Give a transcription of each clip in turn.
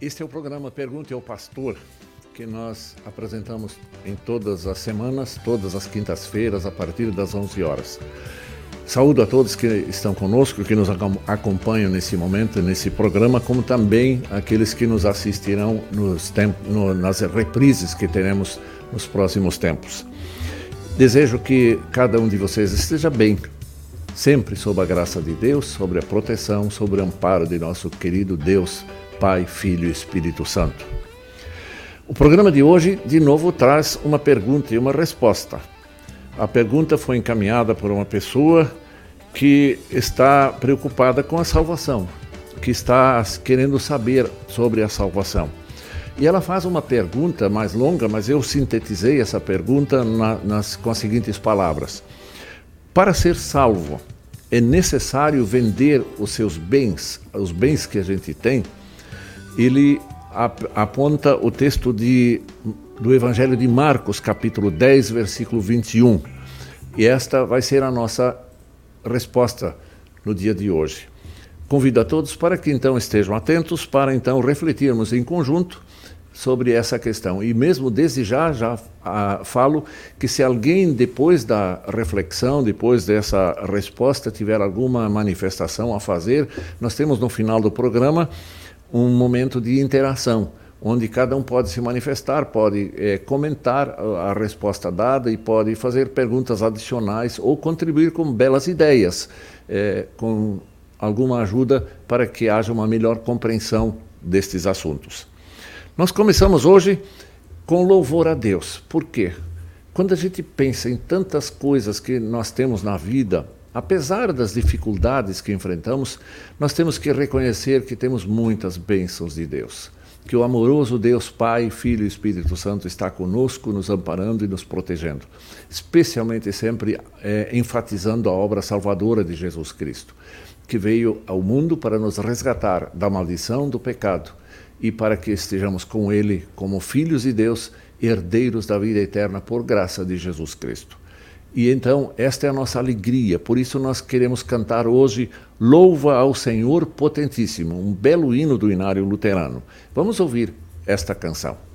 Este é o programa Pergunte ao Pastor, que nós apresentamos em todas as semanas, todas as quintas-feiras, a partir das 11 horas. Saúdo a todos que estão conosco, que nos acompanham nesse momento, nesse programa, como também aqueles que nos assistirão nos no, nas reprises que teremos nos próximos tempos. Desejo que cada um de vocês esteja bem, sempre sob a graça de Deus, sobre a proteção, sobre o amparo de nosso querido Deus Pai, Filho e Espírito Santo. O programa de hoje, de novo, traz uma pergunta e uma resposta. A pergunta foi encaminhada por uma pessoa que está preocupada com a salvação, que está querendo saber sobre a salvação. E ela faz uma pergunta mais longa, mas eu sintetizei essa pergunta na, nas, com as seguintes palavras: Para ser salvo, é necessário vender os seus bens, os bens que a gente tem, ele ap aponta o texto de, do Evangelho de Marcos, capítulo 10, versículo 21. E esta vai ser a nossa resposta no dia de hoje. Convido a todos para que então estejam atentos, para então refletirmos em conjunto sobre essa questão. E mesmo desde já, já ah, falo que se alguém, depois da reflexão, depois dessa resposta, tiver alguma manifestação a fazer, nós temos no final do programa um momento de interação, onde cada um pode se manifestar, pode é, comentar a resposta dada e pode fazer perguntas adicionais ou contribuir com belas ideias, é, com alguma ajuda para que haja uma melhor compreensão destes assuntos. Nós começamos hoje com louvor a Deus. Por quê? Quando a gente pensa em tantas coisas que nós temos na vida, Apesar das dificuldades que enfrentamos, nós temos que reconhecer que temos muitas bênçãos de Deus. Que o amoroso Deus Pai, Filho e Espírito Santo está conosco, nos amparando e nos protegendo. Especialmente sempre é, enfatizando a obra salvadora de Jesus Cristo, que veio ao mundo para nos resgatar da maldição do pecado e para que estejamos com Ele como filhos de Deus, herdeiros da vida eterna por graça de Jesus Cristo. E então, esta é a nossa alegria, por isso nós queremos cantar hoje Louva ao Senhor Potentíssimo, um belo hino do Inário Luterano. Vamos ouvir esta canção.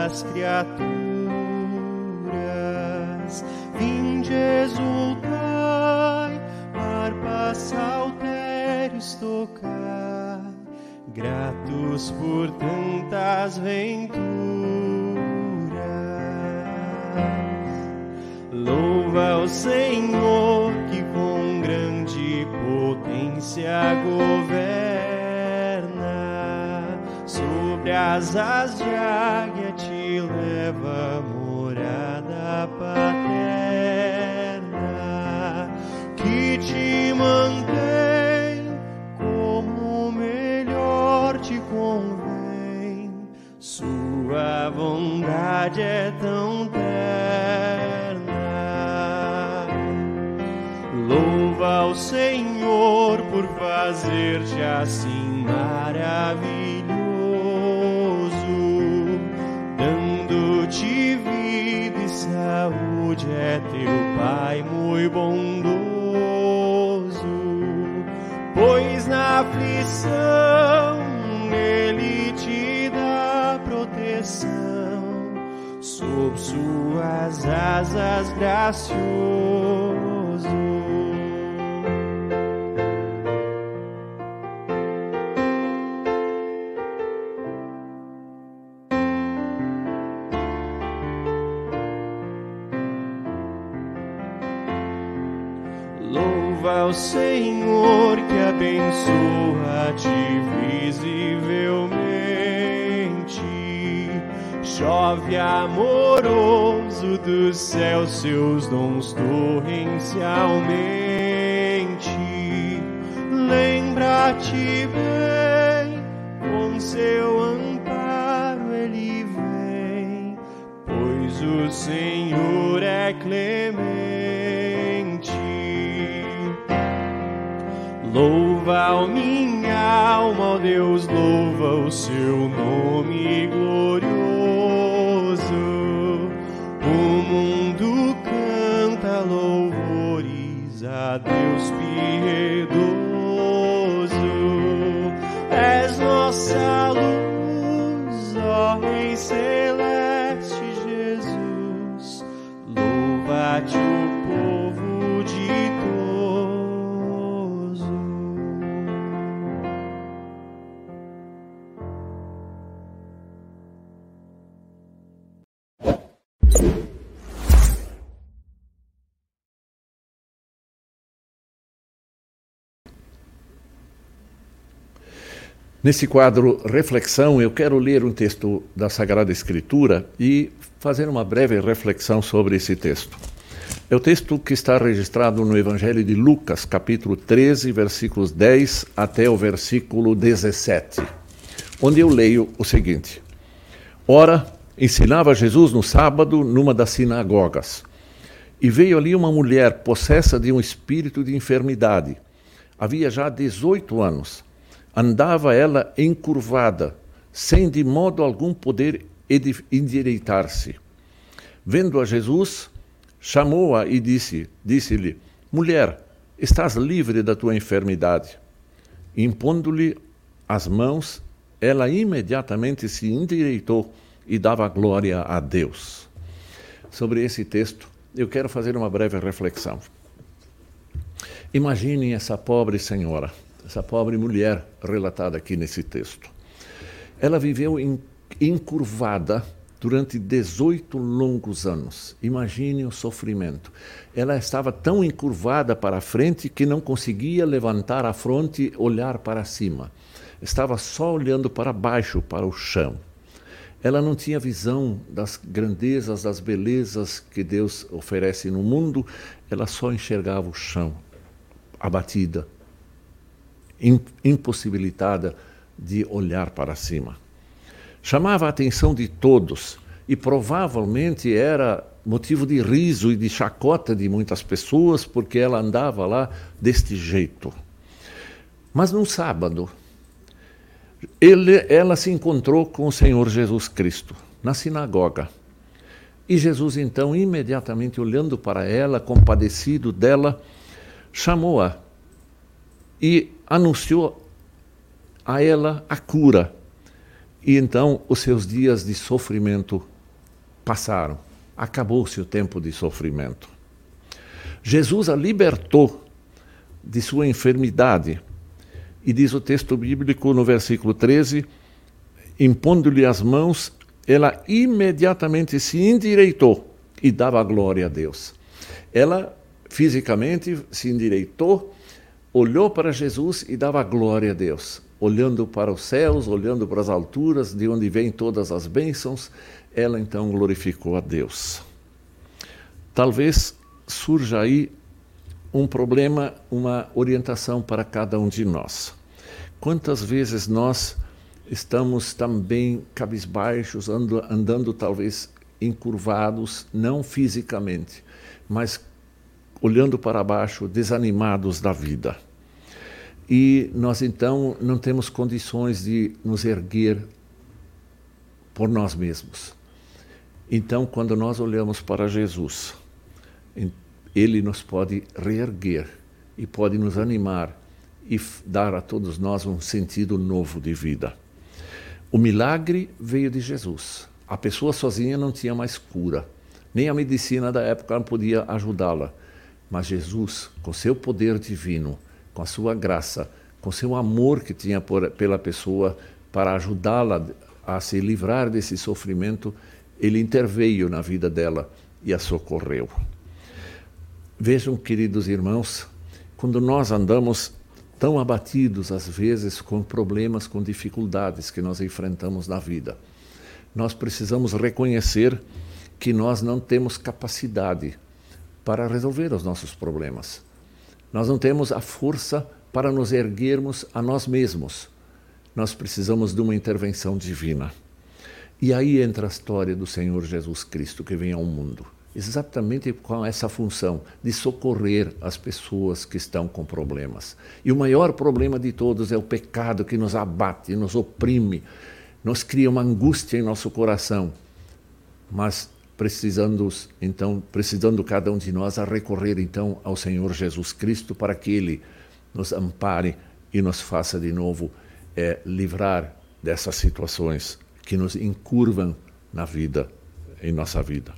das criaturas. Vinde exultai, harpas, saltérios tocar, gratos por tantas venturas. Louva o Senhor que com grande potência governa asas de águia te leva morada paterna que te mantém como melhor te convém. Sua bondade é tão terna. Louva ao Senhor por fazer-te assim maravilhoso É teu Pai muito bondoso, pois na aflição Ele te dá proteção, sob suas asas gracioso. Louva o Senhor que abençoa-te visivelmente. Chove amoroso do céu seus dons torrencialmente. Lembra-te bem, com seu amparo ele vem, pois o Senhor é clemente Louva, ó minha alma, ó Deus, louva o seu nome glorioso. O mundo canta louvores a Deus piedoso. És nossa luz, ó Rei Celeste Jesus. Louva-te Nesse quadro Reflexão, eu quero ler um texto da Sagrada Escritura e fazer uma breve reflexão sobre esse texto. É o texto que está registrado no Evangelho de Lucas, capítulo 13, versículos 10 até o versículo 17, onde eu leio o seguinte: Ora, ensinava Jesus no sábado numa das sinagogas, e veio ali uma mulher possessa de um espírito de enfermidade. Havia já 18 anos andava ela encurvada, sem de modo algum poder endireitar-se. Vendo a Jesus, chamou-a e disse: disse-lhe: Mulher, estás livre da tua enfermidade. Impondo-lhe as mãos, ela imediatamente se endireitou e dava glória a Deus. Sobre esse texto, eu quero fazer uma breve reflexão. Imaginem essa pobre senhora essa pobre mulher relatada aqui nesse texto. Ela viveu encurvada durante 18 longos anos. Imagine o sofrimento. Ela estava tão encurvada para a frente que não conseguia levantar a fronte olhar para cima. Estava só olhando para baixo, para o chão. Ela não tinha visão das grandezas, das belezas que Deus oferece no mundo, ela só enxergava o chão, abatida, impossibilitada de olhar para cima. Chamava a atenção de todos e provavelmente era motivo de riso e de chacota de muitas pessoas porque ela andava lá deste jeito. Mas num sábado, ele, ela se encontrou com o Senhor Jesus Cristo na sinagoga. E Jesus, então, imediatamente olhando para ela, compadecido dela, chamou-a e anunciou a ela a cura. E então os seus dias de sofrimento passaram. Acabou-se o tempo de sofrimento. Jesus a libertou de sua enfermidade. E diz o texto bíblico no versículo 13: impondo-lhe as mãos, ela imediatamente se endireitou e dava glória a Deus. Ela fisicamente se endireitou olhou para Jesus e dava glória a Deus. Olhando para os céus, olhando para as alturas, de onde vêm todas as bênçãos, ela então glorificou a Deus. Talvez surja aí um problema, uma orientação para cada um de nós. Quantas vezes nós estamos também cabisbaixos, andando, andando talvez encurvados, não fisicamente, mas olhando para baixo, desanimados da vida. E nós então não temos condições de nos erguer por nós mesmos. Então, quando nós olhamos para Jesus, ele nos pode reerguer e pode nos animar e dar a todos nós um sentido novo de vida. O milagre veio de Jesus. A pessoa sozinha não tinha mais cura. Nem a medicina da época podia ajudá-la. Mas Jesus, com seu poder divino, com a sua graça, com seu amor que tinha por, pela pessoa para ajudá-la a se livrar desse sofrimento, ele interveio na vida dela e a socorreu. Vejam, queridos irmãos, quando nós andamos tão abatidos, às vezes, com problemas, com dificuldades que nós enfrentamos na vida, nós precisamos reconhecer que nós não temos capacidade para resolver os nossos problemas. Nós não temos a força para nos erguermos a nós mesmos. Nós precisamos de uma intervenção divina. E aí entra a história do Senhor Jesus Cristo que vem ao mundo, exatamente com essa função de socorrer as pessoas que estão com problemas. E o maior problema de todos é o pecado que nos abate, nos oprime, nos cria uma angústia em nosso coração. Mas precisando então precisando cada um de nós a recorrer então ao Senhor Jesus Cristo para que ele nos ampare e nos faça de novo é, livrar dessas situações que nos encurvam na vida, em nossa vida.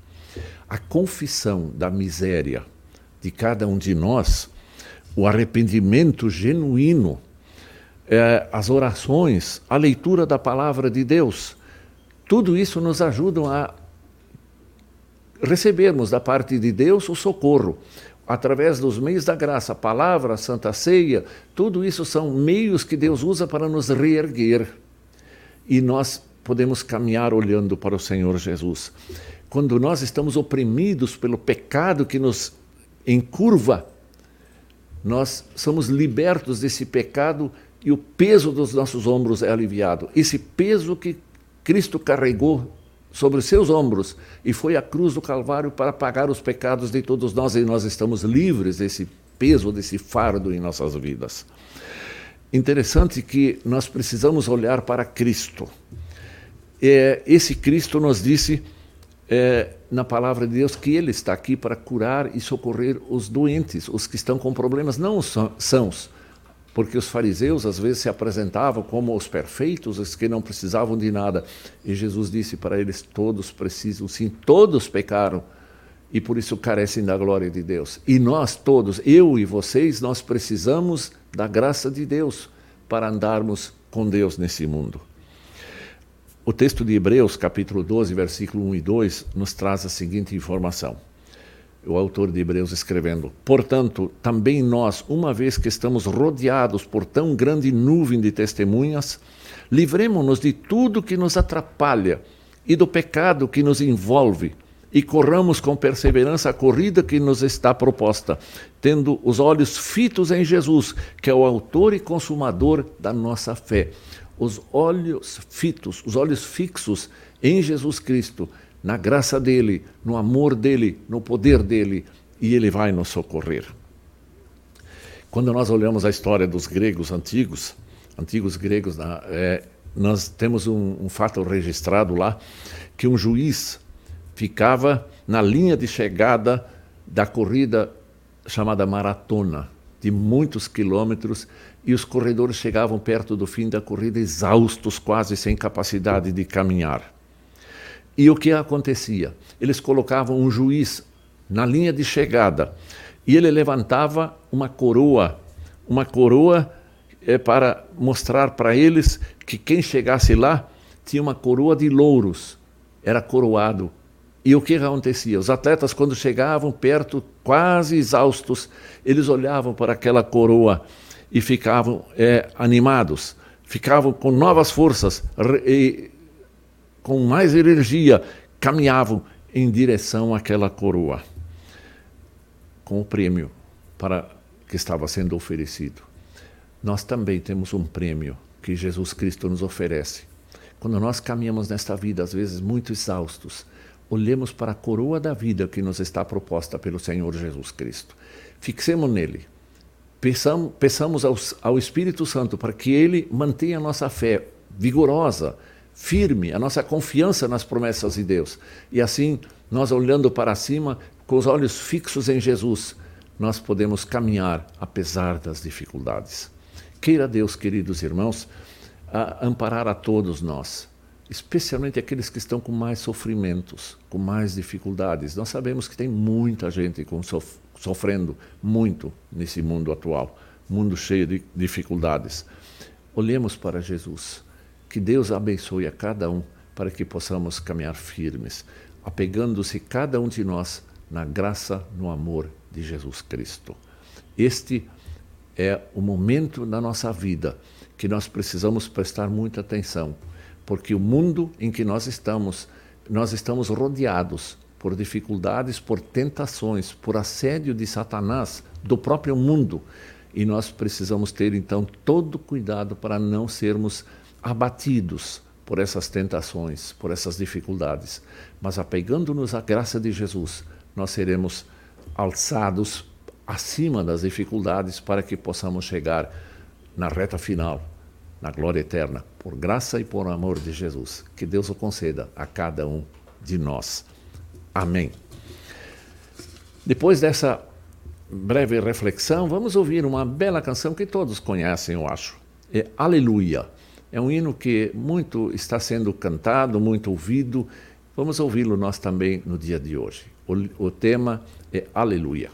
A confissão da miséria de cada um de nós, o arrependimento genuíno, é, as orações, a leitura da palavra de Deus, tudo isso nos ajuda a recebermos da parte de Deus o socorro através dos meios da graça, palavra, santa ceia, tudo isso são meios que Deus usa para nos reerguer. E nós podemos caminhar olhando para o Senhor Jesus. Quando nós estamos oprimidos pelo pecado que nos encurva, nós somos libertos desse pecado e o peso dos nossos ombros é aliviado. Esse peso que Cristo carregou sobre os seus ombros e foi à cruz do Calvário para pagar os pecados de todos nós e nós estamos livres desse peso, desse fardo em nossas vidas. Interessante que nós precisamos olhar para Cristo. É, esse Cristo nos disse é, na palavra de Deus que Ele está aqui para curar e socorrer os doentes, os que estão com problemas não sãos, porque os fariseus às vezes se apresentavam como os perfeitos, os que não precisavam de nada. E Jesus disse para eles: todos precisam, sim, todos pecaram e por isso carecem da glória de Deus. E nós todos, eu e vocês, nós precisamos da graça de Deus para andarmos com Deus nesse mundo. O texto de Hebreus, capítulo 12, versículo 1 e 2, nos traz a seguinte informação o autor de Hebreus escrevendo: Portanto, também nós, uma vez que estamos rodeados por tão grande nuvem de testemunhas, livremos-nos de tudo que nos atrapalha e do pecado que nos envolve, e corramos com perseverança a corrida que nos está proposta, tendo os olhos fitos em Jesus, que é o autor e consumador da nossa fé. Os olhos fitos, os olhos fixos em Jesus Cristo na graça dele, no amor dele, no poder dele, e ele vai nos socorrer. Quando nós olhamos a história dos gregos antigos, antigos gregos, é, nós temos um, um fato registrado lá que um juiz ficava na linha de chegada da corrida chamada maratona, de muitos quilômetros, e os corredores chegavam perto do fim da corrida exaustos, quase sem capacidade de caminhar. E o que acontecia? Eles colocavam um juiz na linha de chegada e ele levantava uma coroa, uma coroa é, para mostrar para eles que quem chegasse lá tinha uma coroa de louros, era coroado. E o que acontecia? Os atletas, quando chegavam perto, quase exaustos, eles olhavam para aquela coroa e ficavam é, animados, ficavam com novas forças e com mais energia, caminhavam em direção àquela coroa, com o prêmio para que estava sendo oferecido. Nós também temos um prêmio que Jesus Cristo nos oferece. Quando nós caminhamos nesta vida, às vezes muito exaustos, olhemos para a coroa da vida que nos está proposta pelo Senhor Jesus Cristo. Fixemos nele. Peçamos, ao, ao Espírito Santo para que ele mantenha a nossa fé vigorosa, firme, a nossa confiança nas promessas de Deus. E assim, nós olhando para cima, com os olhos fixos em Jesus, nós podemos caminhar apesar das dificuldades. Queira Deus, queridos irmãos, a amparar a todos nós, especialmente aqueles que estão com mais sofrimentos, com mais dificuldades. Nós sabemos que tem muita gente sof sofrendo muito nesse mundo atual, mundo cheio de dificuldades. Olhemos para Jesus que Deus abençoe a cada um para que possamos caminhar firmes, apegando-se cada um de nós na graça, no amor de Jesus Cristo. Este é o momento da nossa vida que nós precisamos prestar muita atenção, porque o mundo em que nós estamos, nós estamos rodeados por dificuldades, por tentações, por assédio de Satanás do próprio mundo. E nós precisamos ter então todo cuidado para não sermos abatidos por essas tentações, por essas dificuldades. Mas apegando-nos à graça de Jesus, nós seremos alçados acima das dificuldades para que possamos chegar na reta final, na glória eterna, por graça e por amor de Jesus. Que Deus o conceda a cada um de nós. Amém. Depois dessa breve reflexão, vamos ouvir uma bela canção que todos conhecem, eu acho. É Aleluia. É um hino que muito está sendo cantado, muito ouvido. Vamos ouvi-lo nós também no dia de hoje. O, o tema é Aleluia.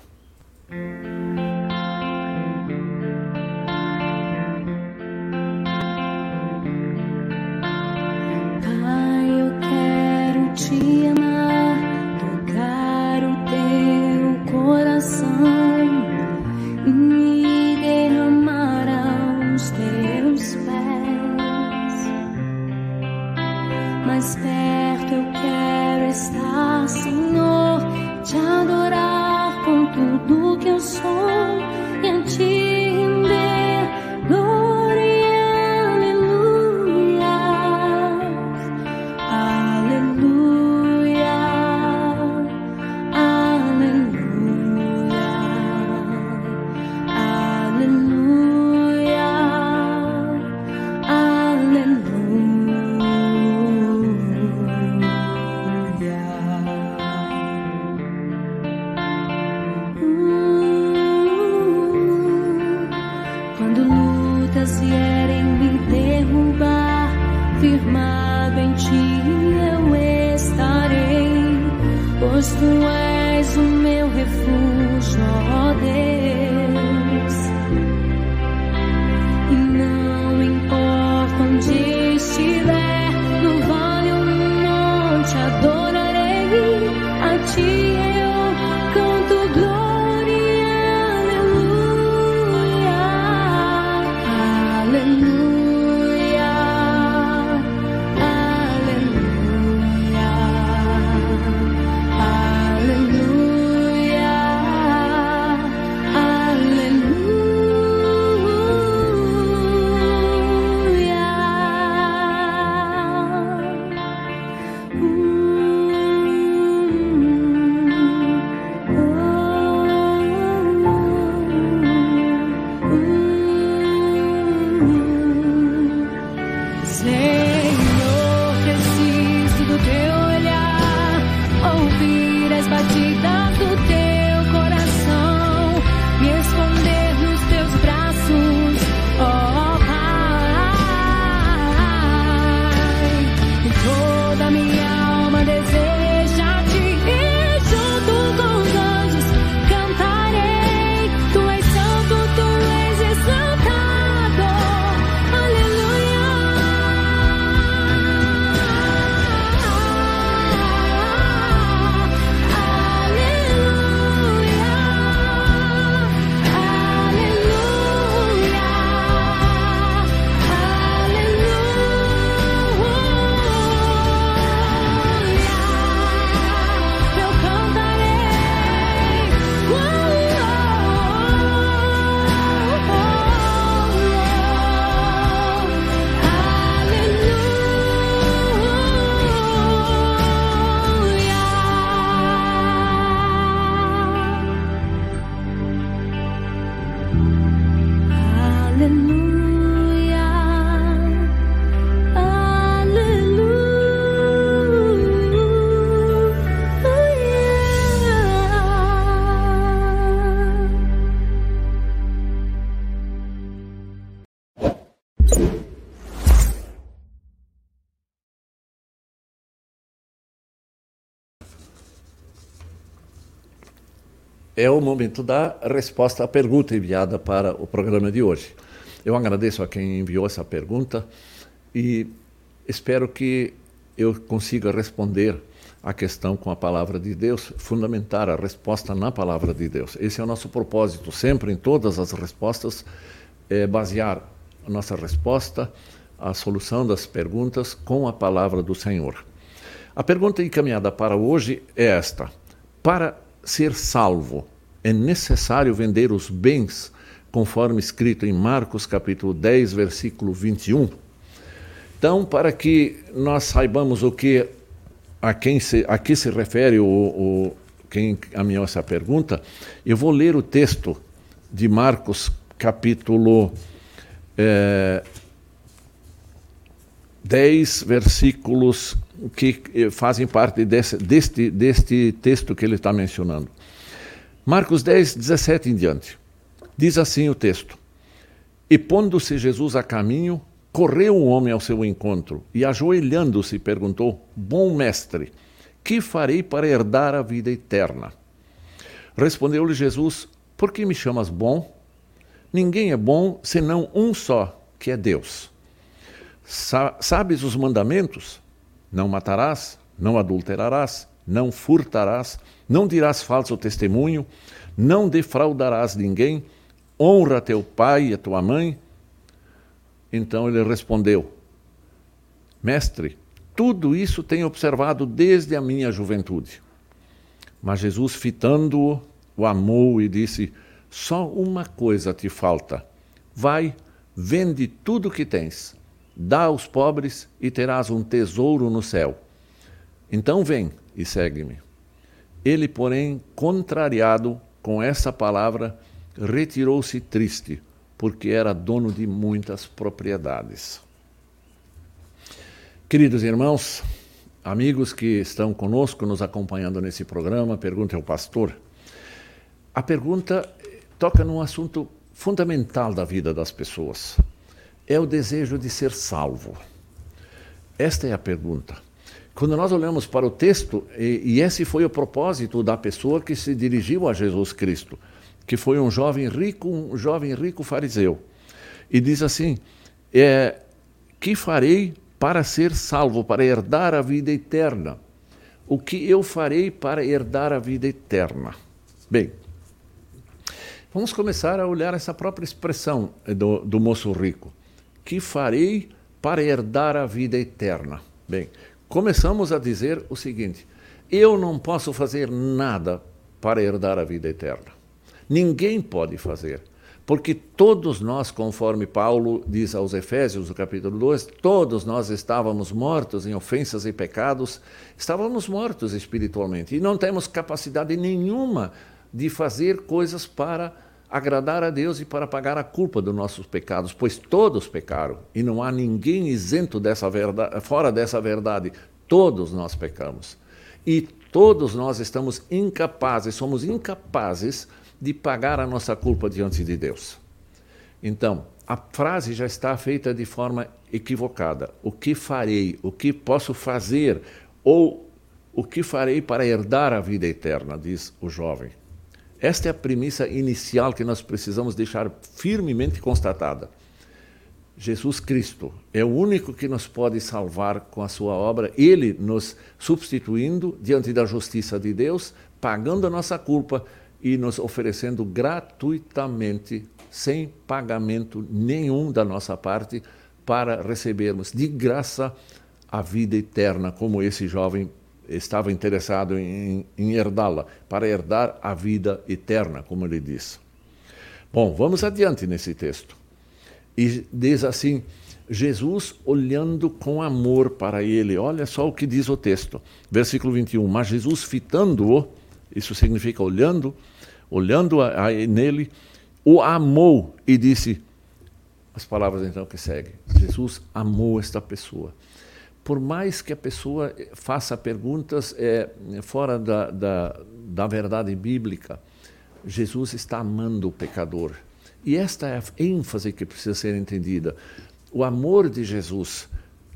É o momento da resposta à pergunta enviada para o programa de hoje. Eu agradeço a quem enviou essa pergunta e espero que eu consiga responder a questão com a palavra de Deus, fundamentar a resposta na palavra de Deus. Esse é o nosso propósito, sempre em todas as respostas, é basear a nossa resposta, a solução das perguntas com a palavra do Senhor. A pergunta encaminhada para hoje é esta: Para ser salvo, é necessário vender os bens, conforme escrito em Marcos capítulo 10, versículo 21? Então, para que nós saibamos o que a quem se, a que se refere o, o quem encaminhou essa pergunta, eu vou ler o texto de Marcos capítulo é, 10 versículos que eh, fazem parte desse, deste, deste texto que ele está mencionando. Marcos 10, 17 em diante. Diz assim o texto: E pondo-se Jesus a caminho, correu um homem ao seu encontro e, ajoelhando-se, perguntou: Bom mestre, que farei para herdar a vida eterna? Respondeu-lhe Jesus: Por que me chamas bom? Ninguém é bom senão um só, que é Deus. Sa sabes os mandamentos? Não matarás, não adulterarás, não furtarás, não dirás falso testemunho, não defraudarás ninguém, honra teu pai e a tua mãe. Então ele respondeu: Mestre, tudo isso tenho observado desde a minha juventude. Mas Jesus, fitando-o, o amou e disse: Só uma coisa te falta. Vai, vende tudo o que tens Dá aos pobres e terás um tesouro no céu. Então vem e segue-me. Ele, porém, contrariado com essa palavra, retirou-se triste, porque era dono de muitas propriedades. Queridos irmãos, amigos que estão conosco, nos acompanhando nesse programa, pergunta ao pastor. A pergunta toca num assunto fundamental da vida das pessoas é o desejo de ser salvo? Esta é a pergunta. Quando nós olhamos para o texto, e, esse foi o propósito da pessoa que se dirigiu a Jesus Cristo, que foi um jovem rico, um jovem rico fariseu, e diz assim: é, que farei para ser salvo, para herdar a vida eterna? O que eu farei para herdar a vida eterna? Bem, vamos começar a olhar essa própria expressão do, do moço rico que farei para herdar a vida eterna? Bem, começamos a dizer o seguinte: eu não posso fazer nada para herdar a vida eterna. Ninguém pode fazer. Porque todos nós, conforme Paulo diz aos Efésios, no capítulo 2, todos nós estávamos mortos em ofensas e pecados, estávamos mortos espiritualmente e não temos capacidade nenhuma de fazer coisas para agradar a Deus e para pagar a culpa dos nossos pecados, pois todos pecaram e não há ninguém isento dessa verdade, fora dessa verdade. Todos nós pecamos. E todos nós estamos incapazes, somos incapazes de pagar a nossa culpa diante de Deus. Então, a frase já está feita de forma equivocada. O que farei? O que posso fazer? Ou o que farei para herdar a vida eterna? Diz o jovem. Esta é a premissa inicial que nós precisamos deixar firmemente constatada. Jesus Cristo é o único que nos pode salvar com a sua obra, ele nos substituindo diante da justiça de Deus, pagando a nossa culpa e nos oferecendo gratuitamente, sem pagamento nenhum da nossa parte, para recebermos de graça a vida eterna, como esse jovem estava interessado em, em herdá-la, para herdar a vida eterna, como ele diz. Bom, vamos adiante nesse texto. E diz assim: Jesus olhando com amor para ele. Olha só o que diz o texto. Versículo 21. Mas Jesus fitando-o, isso significa olhando, olhando a, a, nele, o amou e disse as palavras então que seguem. Jesus amou esta pessoa por mais que a pessoa faça perguntas é, fora da, da, da verdade bíblica, Jesus está amando o pecador. E esta é a ênfase que precisa ser entendida. O amor de Jesus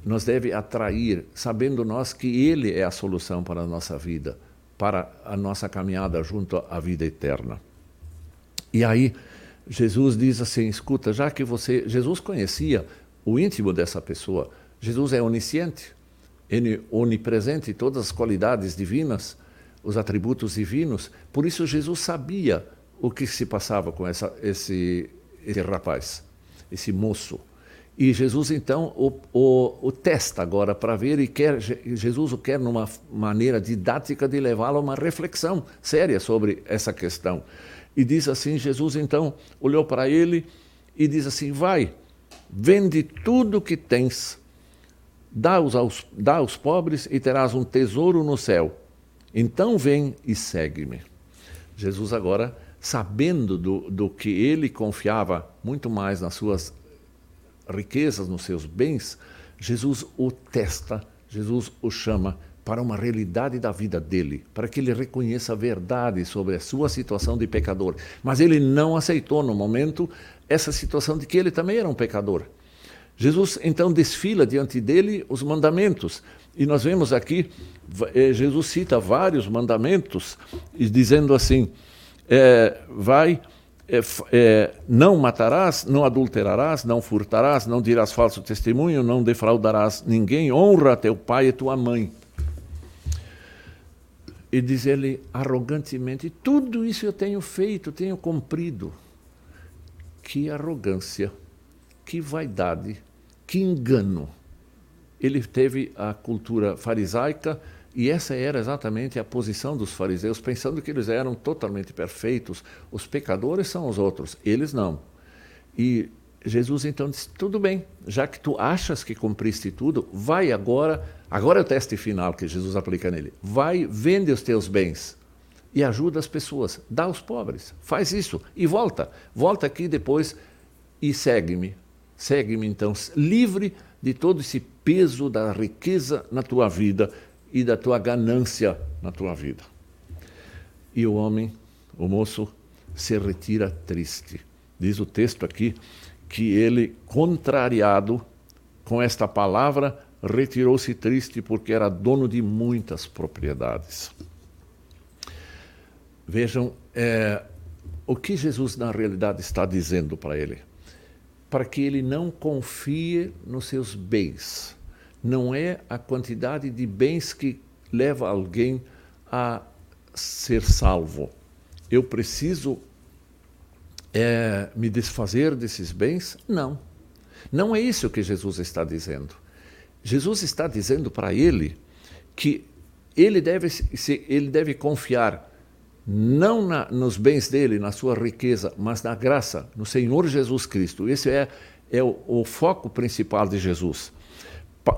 nos deve atrair, sabendo nós que Ele é a solução para a nossa vida, para a nossa caminhada junto à vida eterna. E aí, Jesus diz assim: escuta, já que você. Jesus conhecia o íntimo dessa pessoa, Jesus é onisciente. onipresente, todas as qualidades divinas, os atributos divinos. Por isso Jesus sabia o que se passava com essa, esse, esse rapaz, esse moço. E Jesus então o, o, o testa agora para ver e quer Jesus o quer numa maneira didática de levá-lo a uma reflexão séria sobre essa questão. E diz assim, Jesus então olhou para ele e diz assim: Vai, vende tudo o que tens, dá aos, dá aos pobres e terás um tesouro no céu. Então vem e segue-me. Jesus agora, sabendo do, do que ele confiava muito mais nas suas riquezas, nos seus bens, Jesus o testa, Jesus o chama para uma realidade da vida dele, para que ele reconheça a verdade sobre a sua situação de pecador. Mas ele não aceitou no momento essa situação de que ele também era um pecador. Jesus então desfila diante dele os mandamentos. E nós vemos aqui, eh, Jesus cita vários mandamentos, dizendo assim: é, vai, é, é, não matarás, não adulterarás, não furtarás, não dirás falso testemunho, não defraudarás ninguém, honra teu pai e tua mãe. E diz ele arrogantemente: Tudo isso eu tenho feito, tenho cumprido. Que arrogância, que vaidade, que engano. Ele teve a cultura farisaica e essa era exatamente a posição dos fariseus, pensando que eles eram totalmente perfeitos. Os pecadores são os outros, eles não. E Jesus então disse: tudo bem, já que tu achas que cumpriste tudo, vai agora. Agora é o teste final que Jesus aplica nele. Vai, vende os teus bens e ajuda as pessoas, dá aos pobres. Faz isso e volta. Volta aqui depois e segue-me. Segue-me então, livre de todo esse peso da riqueza na tua vida e da tua ganância na tua vida. E o homem, o moço, se retira triste. Diz o texto aqui que ele, contrariado com esta palavra, retirou-se triste porque era dono de muitas propriedades. Vejam é, o que Jesus, na realidade, está dizendo para ele. Para que ele não confie nos seus bens. Não é a quantidade de bens que leva alguém a ser salvo. Eu preciso é, me desfazer desses bens? Não. Não é isso que Jesus está dizendo. Jesus está dizendo para ele que ele deve, ele deve confiar não na, nos bens dele, na sua riqueza, mas na graça, no Senhor Jesus Cristo. Esse é, é o, o foco principal de Jesus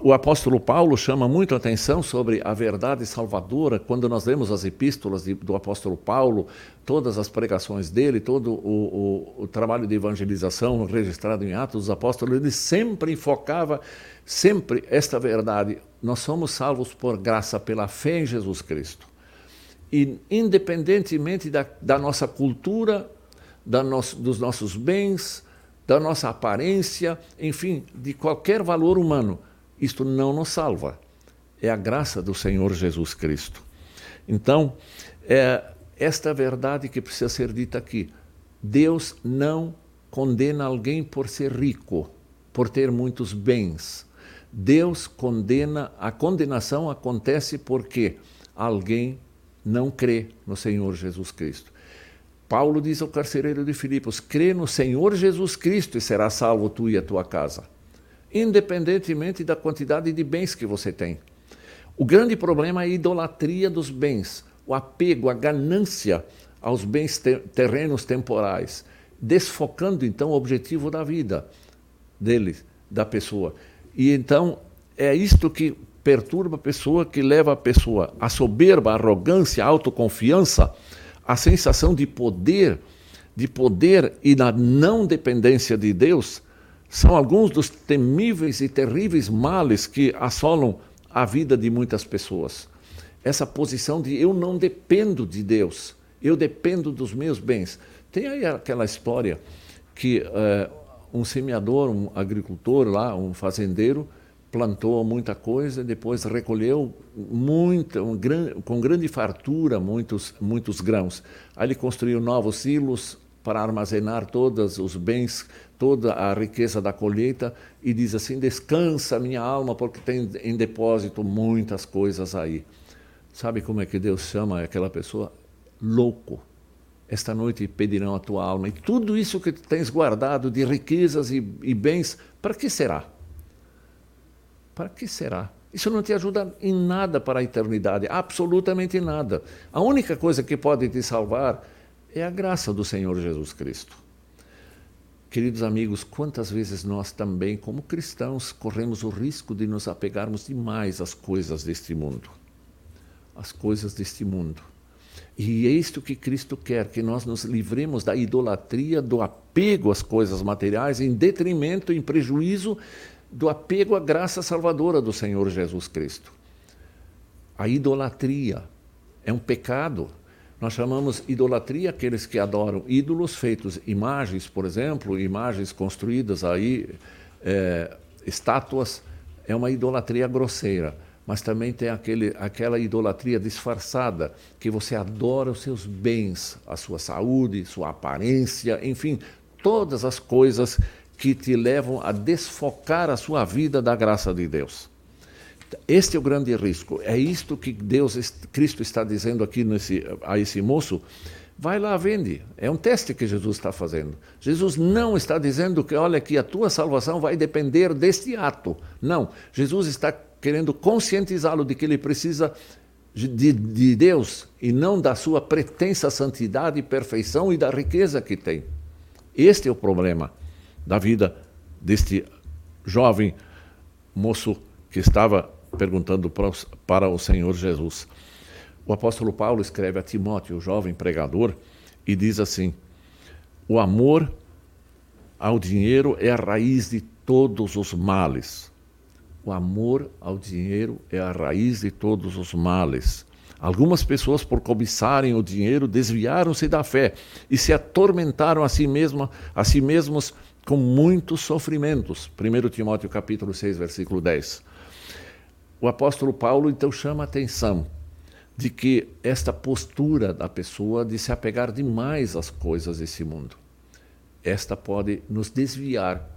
o apóstolo Paulo chama muito atenção sobre a verdade salvadora quando nós lemos as epístolas de, do apóstolo Paulo, todas as pregações dele, todo o, o, o, trabalho de evangelização registrado em Atos dos Apóstolos, ele sempre enfocava sempre esta verdade. Nós somos salvos por graça, pela fé em Jesus Cristo. E independentemente da, da nossa cultura, da nosso, dos nossos bens, da nossa aparência, enfim, de qualquer valor humano, isto não nos salva. É a graça do Senhor Jesus Cristo. Então, é esta verdade que precisa ser dita aqui. Deus não condena alguém por ser rico, por ter muitos bens. Deus condena, a condenação acontece porque alguém não crê no Senhor Jesus Cristo. Paulo diz ao carcereiro de Filipos: crê no Senhor Jesus Cristo e será salvo tu e a tua casa independentemente da quantidade de bens que você tem. O grande problema é a idolatria dos bens, o apego, a ganância aos bens te terrenos temporais, desfocando então o objetivo da vida dele, da pessoa. E então é isto que perturba a pessoa, que leva a pessoa à soberba, à arrogância, à autoconfiança, à sensação de poder, de poder e na não dependência de Deus, são alguns dos temíveis e terríveis males que assolam a vida de muitas pessoas. Essa posição de eu não dependo de Deus, eu dependo dos meus bens. Tem aí aquela história que uh, um semeador, um agricultor lá, um fazendeiro, plantou muita coisa, depois recolheu muita, um com grande fartura muitos, muitos grãos. Aí ele construiu novos silos, para armazenar todos os bens, toda a riqueza da colheita, e diz assim: descansa minha alma, porque tem em depósito muitas coisas aí. Sabe como é que Deus chama aquela pessoa? Louco. Esta noite pedirão a tua alma. E tudo isso que tens guardado de riquezas e, e bens, para que será? Para que será? Isso não te ajuda em nada para a eternidade, absolutamente nada. A única coisa que pode te salvar é a graça do Senhor Jesus Cristo. Queridos amigos, quantas vezes nós também, como cristãos, corremos o risco de nos apegarmos demais às coisas deste mundo. As coisas deste mundo. E é isto que Cristo quer, que nós nos livremos da idolatria, do apego às coisas materiais, em detrimento, em prejuízo do apego à graça salvadora do Senhor Jesus Cristo. A idolatria é um pecado. Nós chamamos idolatria aqueles que adoram ídolos feitos, imagens, por exemplo, imagens construídas aí, é, estátuas, é uma idolatria grosseira. Mas também tem aquele, aquela idolatria disfarçada, que você adora os seus bens, a sua saúde, sua aparência, enfim, todas as coisas que te levam a desfocar a sua vida da graça de Deus. Este é o grande risco. É isto que Deus, Cristo está dizendo aqui nesse, a esse moço. Vai lá, vende. É um teste que Jesus está fazendo. Jesus não está dizendo que, olha, que a tua salvação vai depender deste ato. Não. Jesus está querendo conscientizá-lo de que ele precisa de, de Deus e não da sua pretensa santidade, perfeição e da riqueza que tem. Este é o problema da vida deste jovem moço que estava perguntando para o Senhor Jesus. O apóstolo Paulo escreve a Timóteo, o jovem pregador, e diz assim: O amor ao dinheiro é a raiz de todos os males. O amor ao dinheiro é a raiz de todos os males. Algumas pessoas, por cobiçarem o dinheiro, desviaram-se da fé e se atormentaram a si, mesma, a si mesmos com muitos sofrimentos. 1 Timóteo capítulo 6, versículo 10. O apóstolo Paulo então chama a atenção de que esta postura da pessoa de se apegar demais às coisas desse mundo, esta pode nos desviar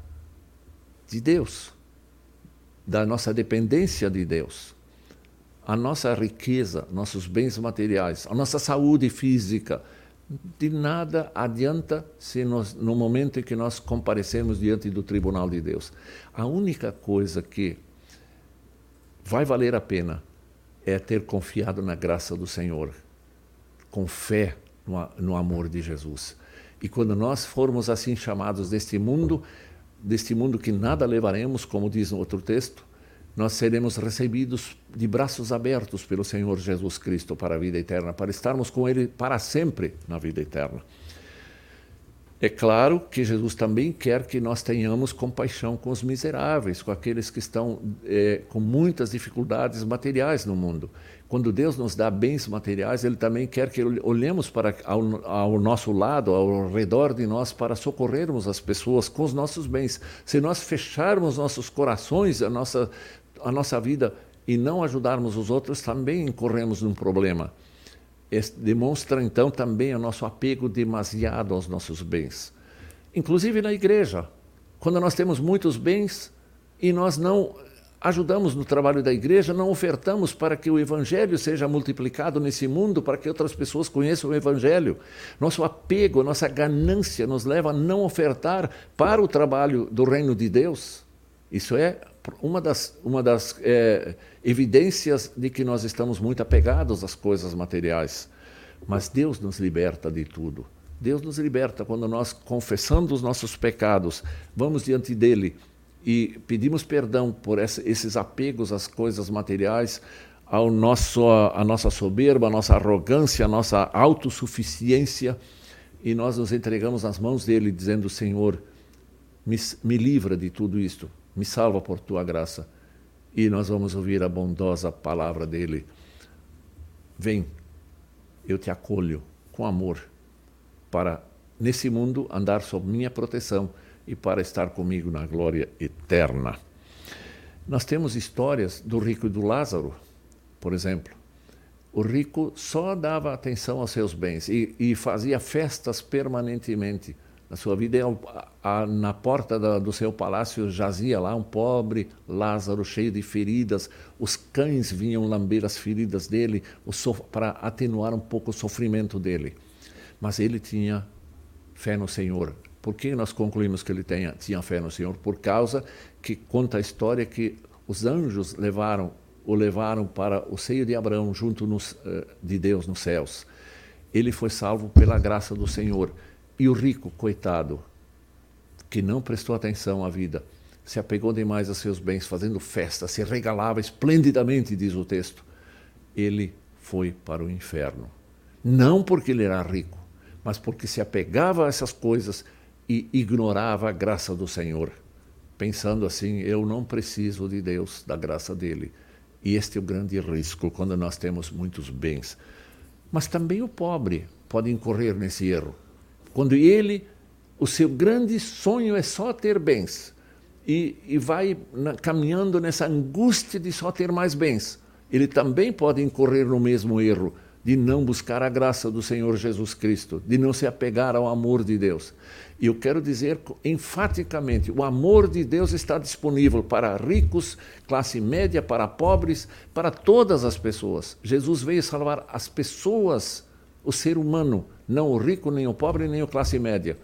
de Deus, da nossa dependência de Deus. A nossa riqueza, nossos bens materiais, a nossa saúde física, de nada adianta se nós, no momento em que nós comparecermos diante do tribunal de Deus. A única coisa que vai valer a pena é ter confiado na graça do Senhor, com fé no, no amor de Jesus. E quando nós formos assim chamados deste mundo, deste mundo que nada levaremos, como diz no outro texto, nós seremos recebidos de braços abertos pelo Senhor Jesus Cristo para a vida eterna, para estarmos com Ele para sempre na vida eterna. É claro que Jesus também quer que nós tenhamos compaixão com os miseráveis, com aqueles que estão é, com muitas dificuldades materiais no mundo. Quando Deus nos dá bens materiais, Ele também quer que olhemos para ao, ao, nosso lado, ao redor de nós, para socorrermos as pessoas com os nossos bens. Se nós fecharmos nossos corações, a nossa a nossa vida e não ajudarmos os outros, também incorremos num problema. Demonstra então também o nosso apego demasiado aos nossos bens. Inclusive na igreja, quando nós temos muitos bens e nós não ajudamos no trabalho da igreja, não ofertamos para que o evangelho seja multiplicado nesse mundo, para que outras pessoas conheçam o evangelho. Nosso apego, nossa ganância nos leva a não ofertar para o trabalho do reino de Deus. Isso é uma das, uma das é, evidências de que nós estamos muito apegados às coisas materiais. Mas Deus nos liberta de tudo. Deus nos liberta quando nós, confessando os nossos pecados, vamos diante dele e pedimos perdão por esses apegos às coisas materiais, ao nosso, a nossa soberba, a nossa arrogância, a nossa autossuficiência, e nós nos entregamos nas mãos dele, dizendo: Senhor, me, me livra de tudo isto, me salva por tua graça. E nós vamos ouvir a bondosa palavra dele. Vem, eu te acolho com amor para nesse mundo andar sob minha proteção e para estar comigo na glória eterna. Nós temos histórias do rico e do Lázaro, por exemplo. O rico só dava atenção aos seus bens e, e fazia festas permanentemente na sua vida. A, na porta do seu palácio jazia lá um pobre Lázaro cheio de feridas. Os cães vinham lamber as feridas dele para atenuar um pouco o sofrimento dele. Mas ele tinha fé no Senhor. Por que nós concluímos que ele tenha, tinha fé no Senhor? Por causa que conta a história que os anjos levaram o levaram para o seio de Abraão junto nos, uh, de Deus nos céus. Ele foi salvo pela graça do Senhor. E o rico, coitado, que não prestou atenção à vida, se apegou demais a seus bens, fazendo festa, se regalava esplendidamente, diz o texto. Ele foi para o inferno. Não porque ele era rico, mas porque se apegava a essas coisas e ignorava a graça do Senhor, pensando assim: eu não preciso de Deus, da graça dele. E este é o grande risco quando nós temos muitos bens. Mas também o pobre pode incorrer nesse erro. Quando ele, o seu grande sonho é só ter bens e, e vai na, caminhando nessa angústia de só ter mais bens, ele também pode incorrer no mesmo erro de não buscar a graça do Senhor Jesus Cristo, de não se apegar ao amor de Deus. E eu quero dizer enfaticamente: o amor de Deus está disponível para ricos, classe média, para pobres, para todas as pessoas. Jesus veio salvar as pessoas, o ser humano, não o rico, nem o pobre, nem a classe média.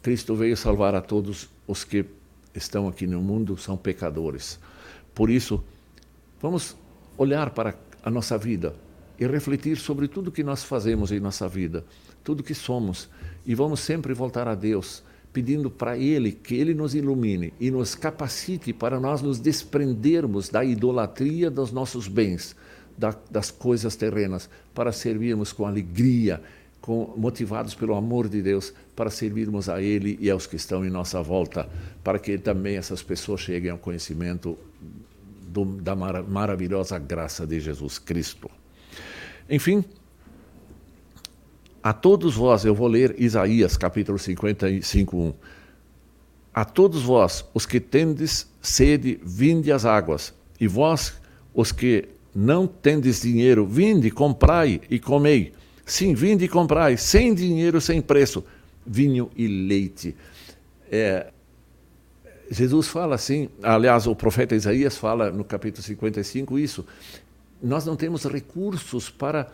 Cristo veio salvar a todos os que estão aqui no mundo, são pecadores. Por isso, vamos olhar para a nossa vida e refletir sobre tudo que nós fazemos em nossa vida, tudo que somos, e vamos sempre voltar a Deus, pedindo para Ele que Ele nos ilumine e nos capacite para nós nos desprendermos da idolatria dos nossos bens, da, das coisas terrenas, para servirmos com alegria, com, motivados pelo amor de Deus, para servirmos a Ele e aos que estão em nossa volta, para que também essas pessoas cheguem ao conhecimento do, da mar, maravilhosa graça de Jesus Cristo. Enfim, a todos vós, eu vou ler Isaías capítulo 55, 1. A todos vós, os que tendes sede, vinde às águas, e vós, os que não tendes dinheiro, vinde, comprai e comei. Sim, vinde e comprai, sem dinheiro, sem preço, vinho e leite. É, Jesus fala assim, aliás, o profeta Isaías fala no capítulo 55 isso, nós não temos recursos para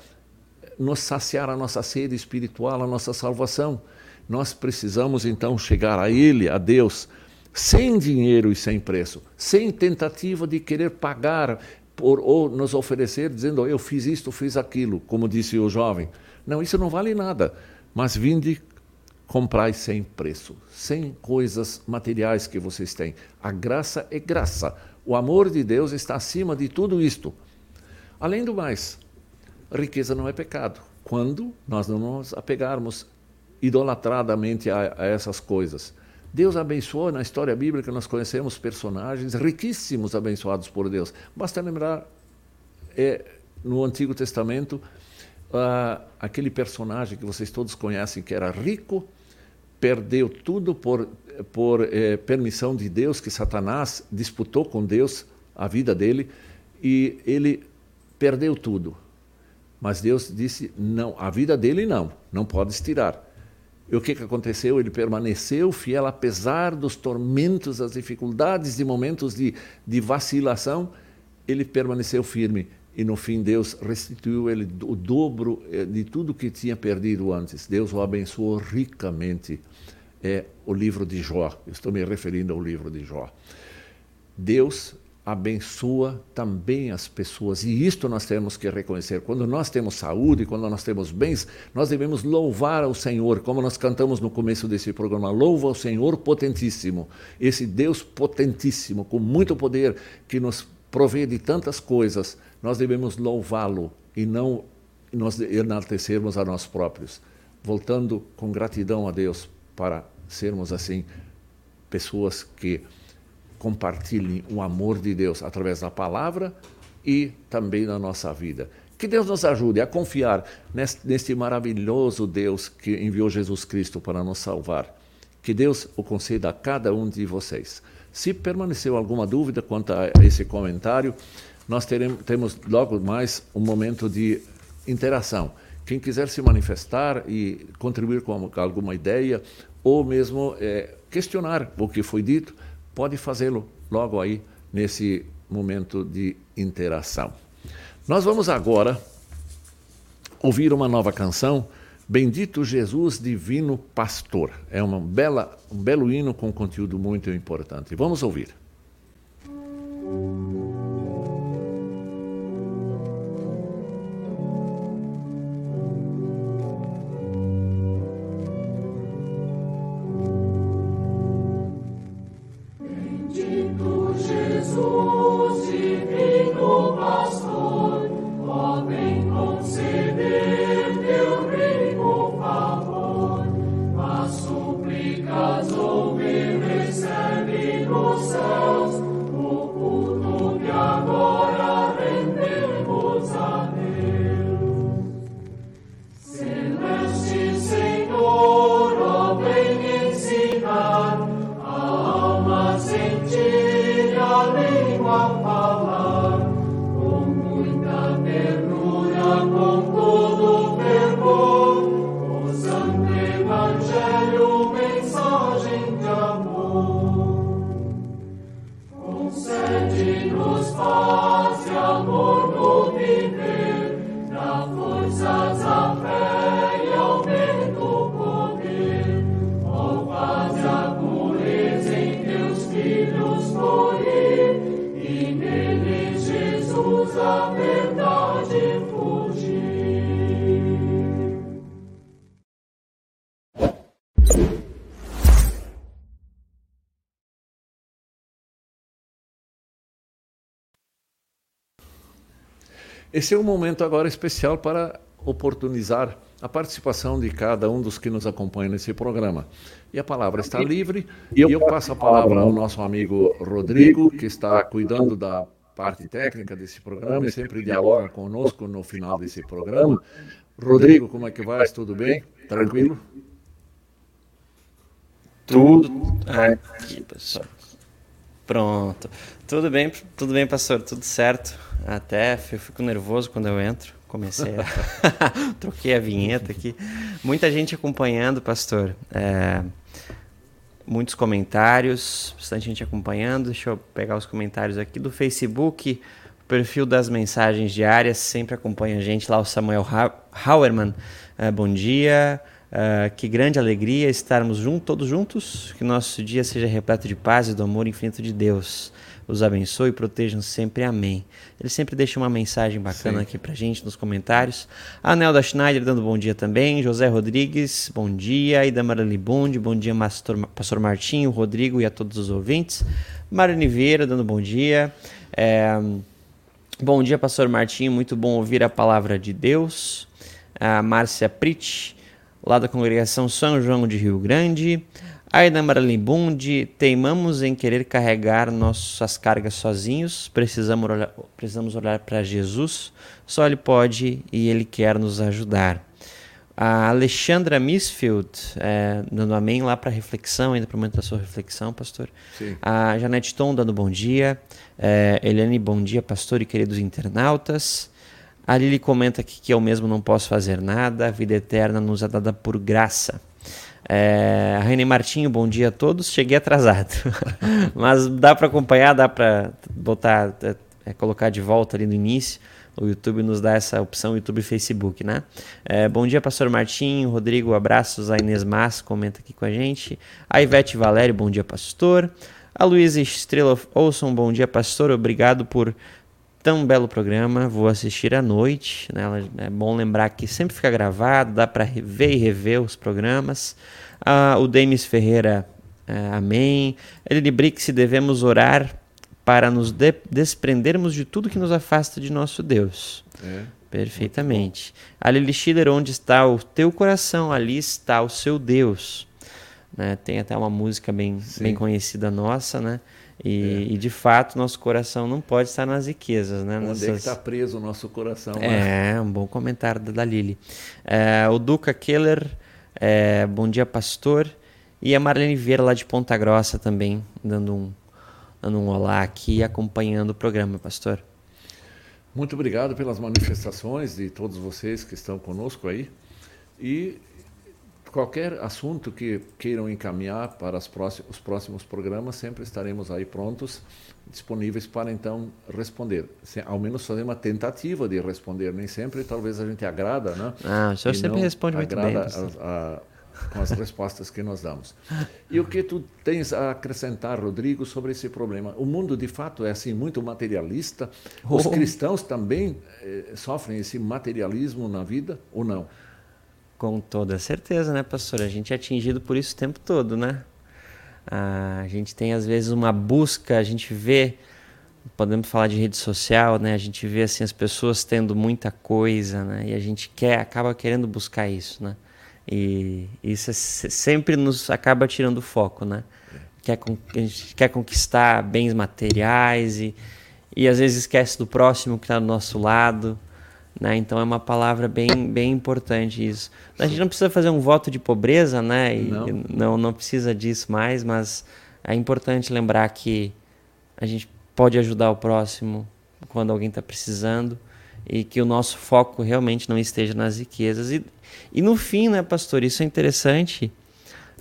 nos saciar a nossa sede espiritual, a nossa salvação. Nós precisamos então chegar a Ele, a Deus, sem dinheiro e sem preço, sem tentativa de querer pagar por, ou nos oferecer dizendo eu fiz isto, fiz aquilo, como disse o jovem. Não, isso não vale nada. Mas vinde, comprai sem preço, sem coisas materiais que vocês têm. A graça é graça. O amor de Deus está acima de tudo isto. Além do mais, riqueza não é pecado. Quando nós não nos apegarmos idolatradamente a, a essas coisas. Deus abençoou, na história bíblica nós conhecemos personagens riquíssimos abençoados por Deus. Basta lembrar, é, no Antigo Testamento, uh, aquele personagem que vocês todos conhecem, que era rico, perdeu tudo por, por eh, permissão de Deus, que Satanás disputou com Deus a vida dele, e ele perdeu tudo. Mas Deus disse: não, a vida dele não, não pode tirar. E o que, que aconteceu? Ele permaneceu fiel, apesar dos tormentos, das dificuldades, de momentos de, de vacilação, ele permaneceu firme. E no fim, Deus restituiu ele o dobro eh, de tudo que tinha perdido antes. Deus o abençoou ricamente. É o livro de Jó. estou me referindo ao livro de Jó. Deus abençoa também as pessoas. E isto nós temos que reconhecer. Quando nós temos saúde, quando nós temos bens, nós devemos louvar ao Senhor, como nós cantamos no começo desse programa. Louva ao Senhor potentíssimo, esse Deus potentíssimo, com muito poder, que nos provê de tantas coisas. Nós devemos louvá-lo e não nós enaltecermos a nós próprios, voltando com gratidão a Deus para sermos assim pessoas que compartilhem o amor de Deus através da palavra e também na nossa vida. Que Deus nos ajude a confiar neste, maravilhoso Deus que enviou Jesus Cristo para nos salvar. Que Deus o conceda a cada um de vocês. Se permaneceu alguma dúvida quanto a esse comentário, nós teremos, temos logo mais um momento de interação. Quem quiser se manifestar e contribuir com alguma ideia, ou mesmo é, questionar o que foi dito, pode fazê-lo logo aí nesse momento de interação. Nós vamos agora ouvir uma nova canção, Bendito Jesus Divino Pastor. É uma bela, um belo hino com conteúdo muito importante. Vamos ouvir. Esse é um momento agora especial para oportunizar a participação de cada um dos que nos acompanham nesse programa. E a palavra está livre, e eu passo a palavra ao nosso amigo Rodrigo, que está cuidando da parte técnica desse programa e sempre dialoga conosco no final desse programa. Rodrigo, como é que vai? Tudo bem? Tranquilo? Tudo aqui, pessoal. Pronto. Tudo bem, tudo bem, pastor, tudo certo. Até eu fico nervoso quando eu entro. Comecei a. Troquei a vinheta aqui. Muita gente acompanhando, pastor. É... Muitos comentários, bastante gente acompanhando. Deixa eu pegar os comentários aqui do Facebook. Perfil das mensagens diárias sempre acompanha a gente lá, o Samuel Hauerman. É, bom dia. Uh, que grande alegria estarmos juntos, todos juntos. Que nosso dia seja repleto de paz e do amor infinito de Deus os abençoe e protejam sempre. Amém. Ele sempre deixa uma mensagem bacana Sim. aqui pra gente nos comentários. A Nelda Schneider dando bom dia também. José Rodrigues, bom dia. Ida Marali Bund, bom dia, Pastor, Pastor Martinho, Rodrigo e a todos os ouvintes. Mariane Vieira dando bom dia. É, bom dia, Pastor Martinho. Muito bom ouvir a palavra de Deus. A Márcia Prit, lá da congregação São João de Rio Grande. Aida Maralimbund, teimamos em querer carregar nossas cargas sozinhos, precisamos olhar, precisamos olhar para Jesus, só Ele pode e Ele quer nos ajudar. A Alexandra Misfield, é, dando amém lá para reflexão, ainda para o momento da sua reflexão, pastor. Sim. A Janete Tom dando bom dia. É, Eliane, bom dia, pastor e queridos internautas. A Lili comenta aqui que eu mesmo não posso fazer nada, a vida eterna nos é dada por graça. É, Raine Martinho, bom dia a todos. Cheguei atrasado, mas dá para acompanhar, dá para botar, é, é, colocar de volta ali no início. O YouTube nos dá essa opção, YouTube e Facebook, né? É, bom dia, pastor Martinho, Rodrigo, abraços. A Inês Mas comenta aqui com a gente. A Ivete Valério, bom dia, pastor. A Luísa Estrela Olson, bom dia, pastor. Obrigado por tão belo programa. Vou assistir à noite. Né? É bom lembrar que sempre fica gravado, dá para ver e rever os programas. Ah, o Denis Ferreira, é, amém. Ele Brix, devemos orar para nos de desprendermos de tudo que nos afasta de nosso Deus. É. Perfeitamente. A Lili Schiller, onde está o teu coração, ali está o seu Deus. Né? Tem até uma música bem, bem conhecida nossa, né? E, é. e, de fato, nosso coração não pode estar nas riquezas. Né? Onde Nessas... é que está preso o nosso coração? Né? É, um bom comentário da Lili. É, o Duca Keller, é, bom dia, pastor. E a Marlene Vieira, lá de Ponta Grossa, também, dando um, dando um olá aqui e acompanhando o programa, pastor. Muito obrigado pelas manifestações de todos vocês que estão conosco aí. E qualquer assunto que queiram encaminhar para próximos, os próximos programas, sempre estaremos aí prontos, disponíveis para então responder. Se, ao menos fazer uma tentativa de responder. Nem sempre, talvez a gente agrada, né? Ah, o senhor E sempre responde muito bem. a- a- com as respostas que nós damos. E o que tu tens a acrescentar, Rodrigo, sobre esse problema? O mundo, de fato, é assim muito materialista. Os Oh. cristãos também eh, sofrem esse materialismo na vida ou não? Com toda certeza, né, pastor? A gente é atingido por isso o tempo todo, né? A gente tem, às vezes, uma busca, a gente vê, podemos falar de rede social, né? A gente vê, assim, as pessoas tendo muita coisa, né? E a gente quer, acaba querendo buscar isso, né? E isso é se- sempre nos acaba tirando o foco, né? Quer, a gente quer conquistar bens materiais e, e às vezes esquece do próximo que está do nosso lado, né? Então é uma palavra bem, bem importante isso. A gente não precisa fazer um voto de pobreza, né? E Não. não, não precisa disso mais, mas é importante lembrar que a gente pode ajudar o próximo quando alguém está precisando e que o nosso foco realmente não esteja nas riquezas. E, e no fim, né, pastor, isso é interessante.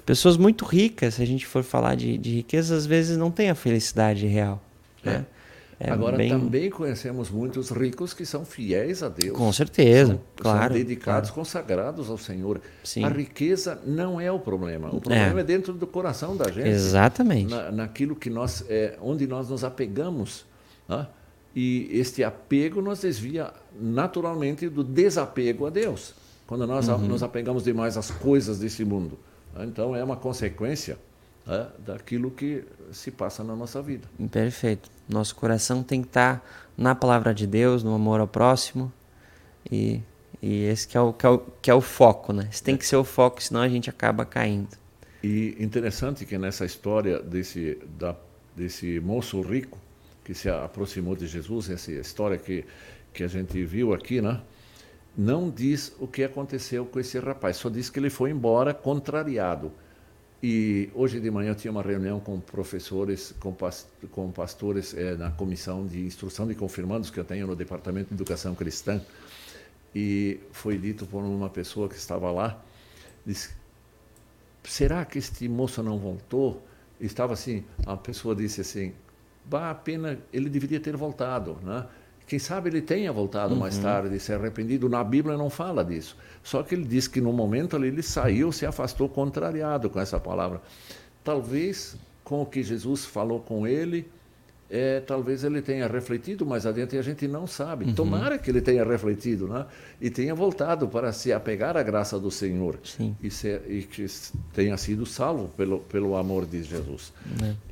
Pessoas muito ricas, se a gente for falar de, de riqueza, às vezes não têm a felicidade real. Né? É Agora, bem- também conhecemos muitos ricos que são fiéis a Deus. Com certeza, São, claro. São dedicados, claro. consagrados ao Senhor. Sim. A riqueza não é o problema. O problema é, dentro do coração da gente. Exatamente. na, naquilo que nós, é, onde nós nos apegamos. né? E este apego nos desvia naturalmente do desapego a Deus, quando nós Uhum. nos apegamos demais às coisas desse mundo. Então é uma consequência daquilo que se passa na nossa vida. Perfeito. Nosso coração tem que estar na palavra de Deus, no amor ao próximo. E, e esse que é, o, que, é o, que é o foco, né? Esse tem que ser o foco, senão a gente acaba caindo. E interessante que nessa história desse, da, desse moço rico que se aproximou de Jesus, essa história que, que a gente viu aqui, né? não diz o que aconteceu com esse rapaz, só diz que ele foi embora contrariado. E hoje de manhã eu tinha uma reunião com professores, com, pas- com pastores eh, na comissão de instrução de confirmandos que eu tenho no Departamento de Educação Cristã. E foi dito por uma pessoa que estava lá, disse, será que este moço não voltou? Estava assim, a pessoa disse assim, bah, pena, ele deveria ter voltado, né? Quem sabe ele tenha voltado mais tarde e se arrependido. Na Bíblia não fala disso. Só que ele diz que no momento ali ele saiu, se afastou contrariado com essa palavra. Talvez com o que Jesus falou com ele, é, talvez ele tenha refletido mais adiante e a gente não sabe. Tomara que ele tenha refletido né? e tenha voltado para se apegar à graça do Senhor Sim. e, ser, e que tenha sido salvo pelo, pelo amor de Jesus.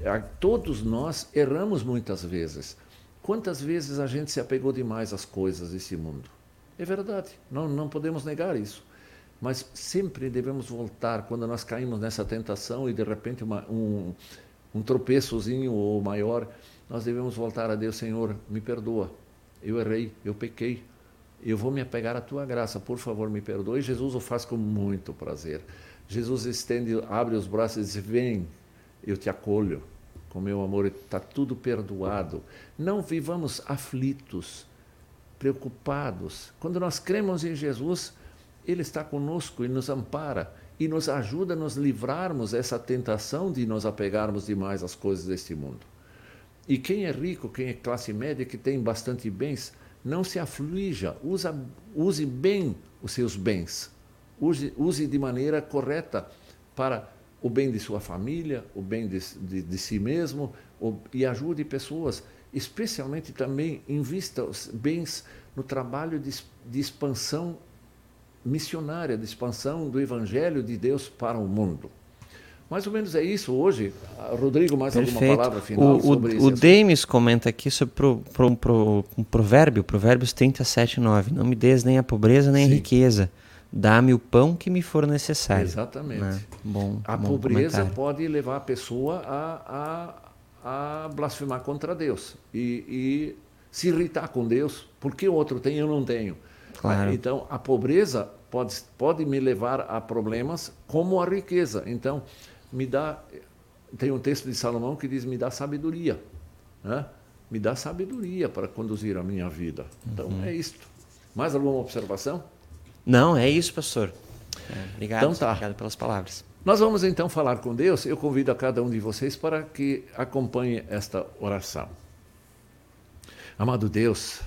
A- Todos nós erramos muitas vezes. Quantas vezes a gente se apegou demais às coisas desse mundo? É verdade, não, não podemos negar isso. Mas sempre devemos voltar quando nós caímos nessa tentação e de repente uma, um, um tropeçozinho ou maior, nós devemos voltar a Deus, Senhor, me perdoa. Eu errei, eu pequei. Eu vou me apegar à tua graça, por favor, me perdoe. Jesus o faz com muito prazer. Jesus estende, abre os braços e diz: Vem, eu te acolho. Com meu amor, está tudo perdoado. Não vivamos aflitos, preocupados. Quando nós cremos em Jesus, Ele está conosco e nos ampara e nos ajuda a nos livrarmos dessa tentação de nos apegarmos demais às coisas deste mundo. E quem é rico, quem é classe média, que tem bastante bens, não se aflija, usa, use bem os seus bens, use, use de maneira correta para o bem de sua família, o bem de, de, de si mesmo, o, e ajude pessoas, especialmente também invista os bens no trabalho de, de expansão missionária, de expansão do Evangelho de Deus para o mundo. Mais ou menos é isso hoje. Rodrigo, mais alguma palavra final o, sobre o, esse o? Demis comenta aqui sobre pro, pro, pro, um provérbio, Provérbios 37, 9. Não me des nem a pobreza nem Sim. a riqueza. Dá-me o pão que me for necessário. Exatamente. né? Bom, A bom pobreza comentário. pode levar a pessoa a, a, a blasfemar contra Deus e, e se irritar com Deus, porque o outro tem e eu não tenho. Claro. Então, a pobreza pode, pode me levar a problemas como a riqueza. Então, me dá. Tem um texto de Salomão que diz: me dá sabedoria. Né? me dá sabedoria para conduzir a minha vida. Então é isto. Mais alguma observação? Não, é isso, pastor. É, obrigado, Então tá. obrigado pelas palavras. Nós vamos então falar com Deus. Eu convido a cada um de vocês para que acompanhe esta oração. Amado Deus,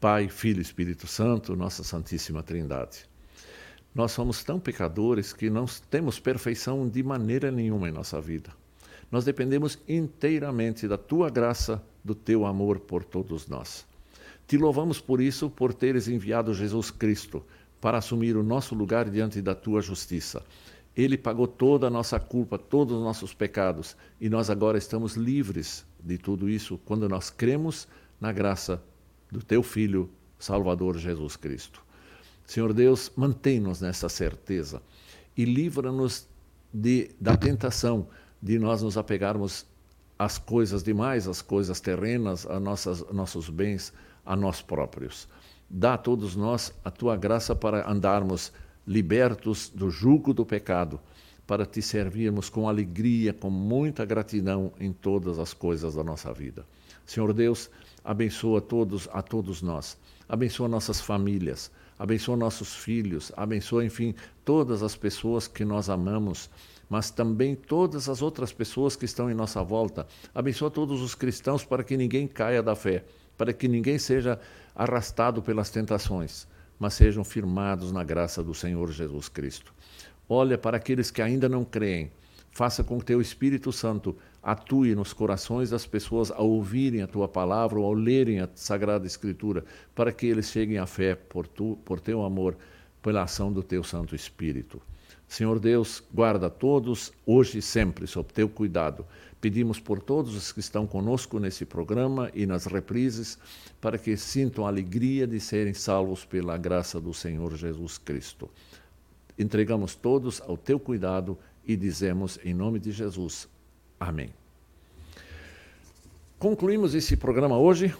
Pai, Filho e Espírito Santo, nossa Santíssima Trindade. Nós somos tão pecadores que não temos perfeição de maneira nenhuma em nossa vida. Nós dependemos inteiramente da tua graça, do teu amor por todos nós. Te louvamos por isso, por teres enviado Jesus Cristo para assumir o nosso lugar diante da tua justiça. Ele pagou toda a nossa culpa, todos os nossos pecados, e nós agora estamos livres de tudo isso quando nós cremos na graça do teu Filho, Salvador Jesus Cristo. Senhor Deus, mantém-nos nessa certeza e livra-nos da tentação de nós nos apegarmos às coisas demais, às coisas terrenas, a nossas, nossos bens, a nós próprios. Dá a todos nós a tua graça para andarmos libertos do jugo do pecado, para te servirmos com alegria, com muita gratidão em todas as coisas da nossa vida. Senhor Deus, abençoa todos, a todos nós. Abençoa nossas famílias, abençoa nossos filhos, abençoa, enfim, todas as pessoas que nós amamos, mas também todas as outras pessoas que estão em nossa volta. Abençoa todos os cristãos para que ninguém caia da fé, para que ninguém seja arrastado pelas tentações, mas sejam firmados na graça do Senhor Jesus Cristo. Olha para aqueles que ainda não creem, faça com que teu Espírito Santo atue nos corações das pessoas ao ouvirem a tua palavra ou ao lerem a Sagrada Escritura, para que eles cheguem à fé por, tu, por teu amor, pela ação do teu Santo Espírito. Senhor Deus, guarda todos, hoje e sempre, sob teu cuidado. Pedimos por todos os que estão conosco nesse programa e nas reprises, para que sintam a alegria de serem salvos pela graça do Senhor Jesus Cristo. Entregamos todos ao teu cuidado e dizemos em nome de Jesus. Amém. Concluímos esse programa hoje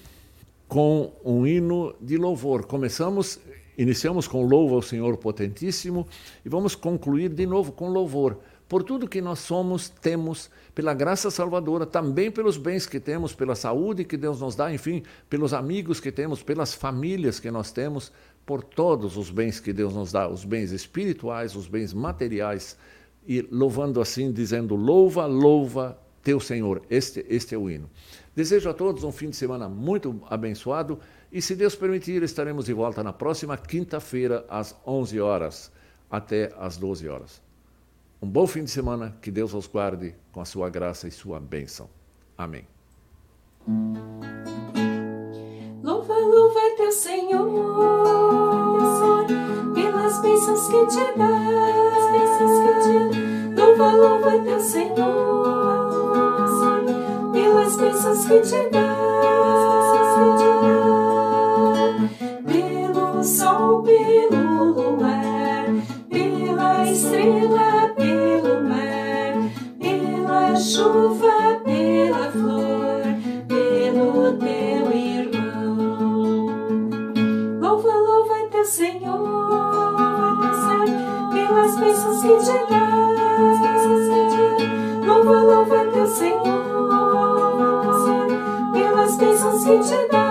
com um hino de louvor. Começamos, iniciamos com louva ao Senhor potentíssimo e vamos concluir de novo com louvor. Por tudo que nós somos, temos, pela graça salvadora, também pelos bens que temos, pela saúde que Deus nos dá, enfim, pelos amigos que temos, pelas famílias que nós temos, por todos os bens que Deus nos dá, os bens espirituais, os bens materiais, e louvando assim, dizendo: Louva, louva teu Senhor. Este, este é o hino. Desejo a todos um fim de semana muito abençoado e, se Deus permitir, estaremos de volta na próxima quinta-feira, às 11 horas, até às 12 horas. Um bom fim de semana, que Deus os guarde com a sua graça e sua bênção. Amém. Louva, louva teu Senhor, pelas bênçãos que te dá. Louva, louva teu Senhor, pelas bênçãos que te dá. Pelo sol, pelo luar, pela estrela, pelo mar, pela chuva, pela flor, pelo teu irmão. Louva, louva teu Senhor, pelas bênçãos que te dá. Louva, louva teu Senhor, pelas bênçãos que te dá.